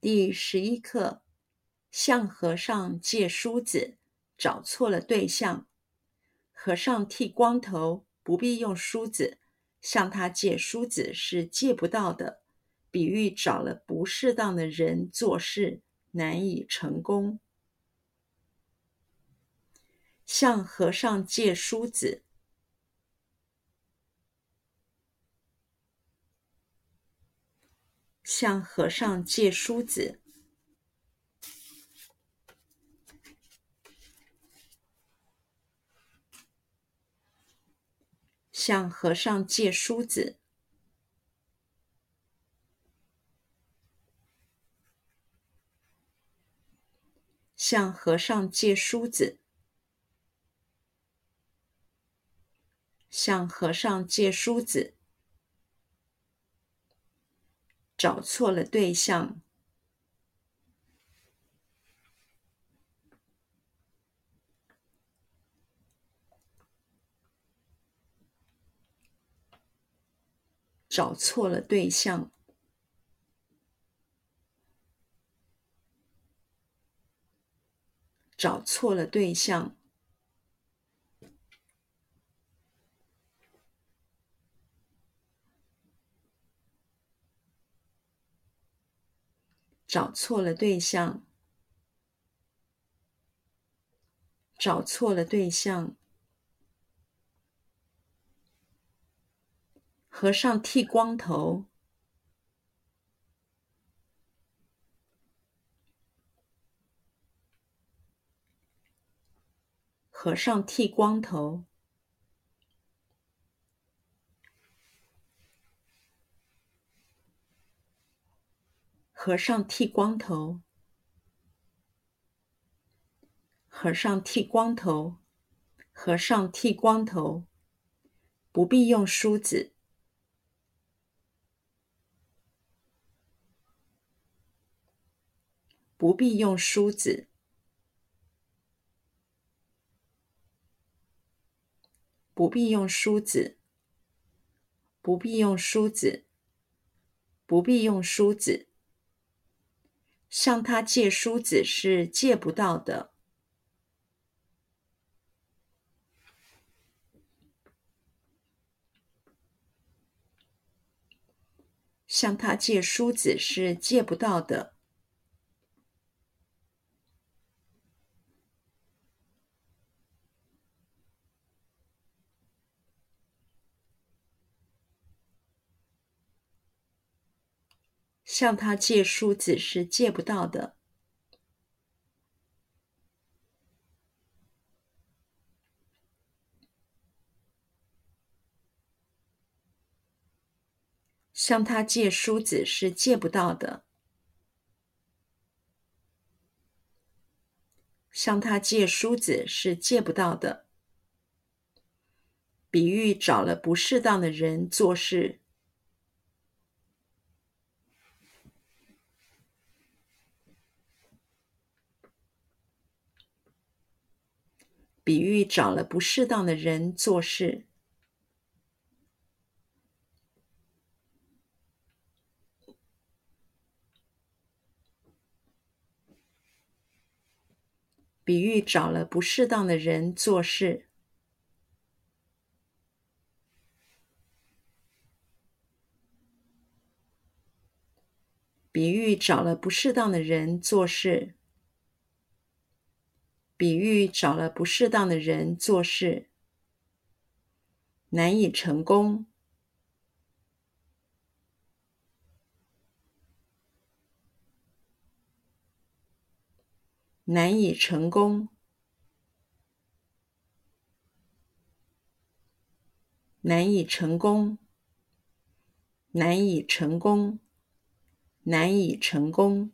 第十一课：向和尚借梳子，找错了对象。和尚剃光头，不必用梳子，向他借梳子是借不到的。比喻找了不适当的人做事，难以成功。向和尚借梳子。向和尚借梳子。向和尚借梳子。向和尚借梳子。向和尚借梳子。找错了对象，找错了对象，找错了对象。找错了对象，找错了对象。和尚剃光头，和尚剃光头。和尚剃光头，和尚剃光头，和尚剃光头，不必用梳子，不必用梳子，不必用梳子，不必用梳子，不必用梳子。向他借梳子是借不到的。向他借梳子是借不到的。向他借梳子是借不到的。向他借梳子是借不到的。向他借梳子是借不到的。比喻找了不适当的人做事。比喻找了不适当的人做事。比喻找了不适当的人做事。比喻找了不适当的人做事。比喻找了不适当的人做事，难以成功，难以成功，难以成功，难以成功，难以成功。